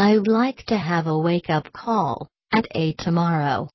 I'd like to have a wake up call at 8 tomorrow.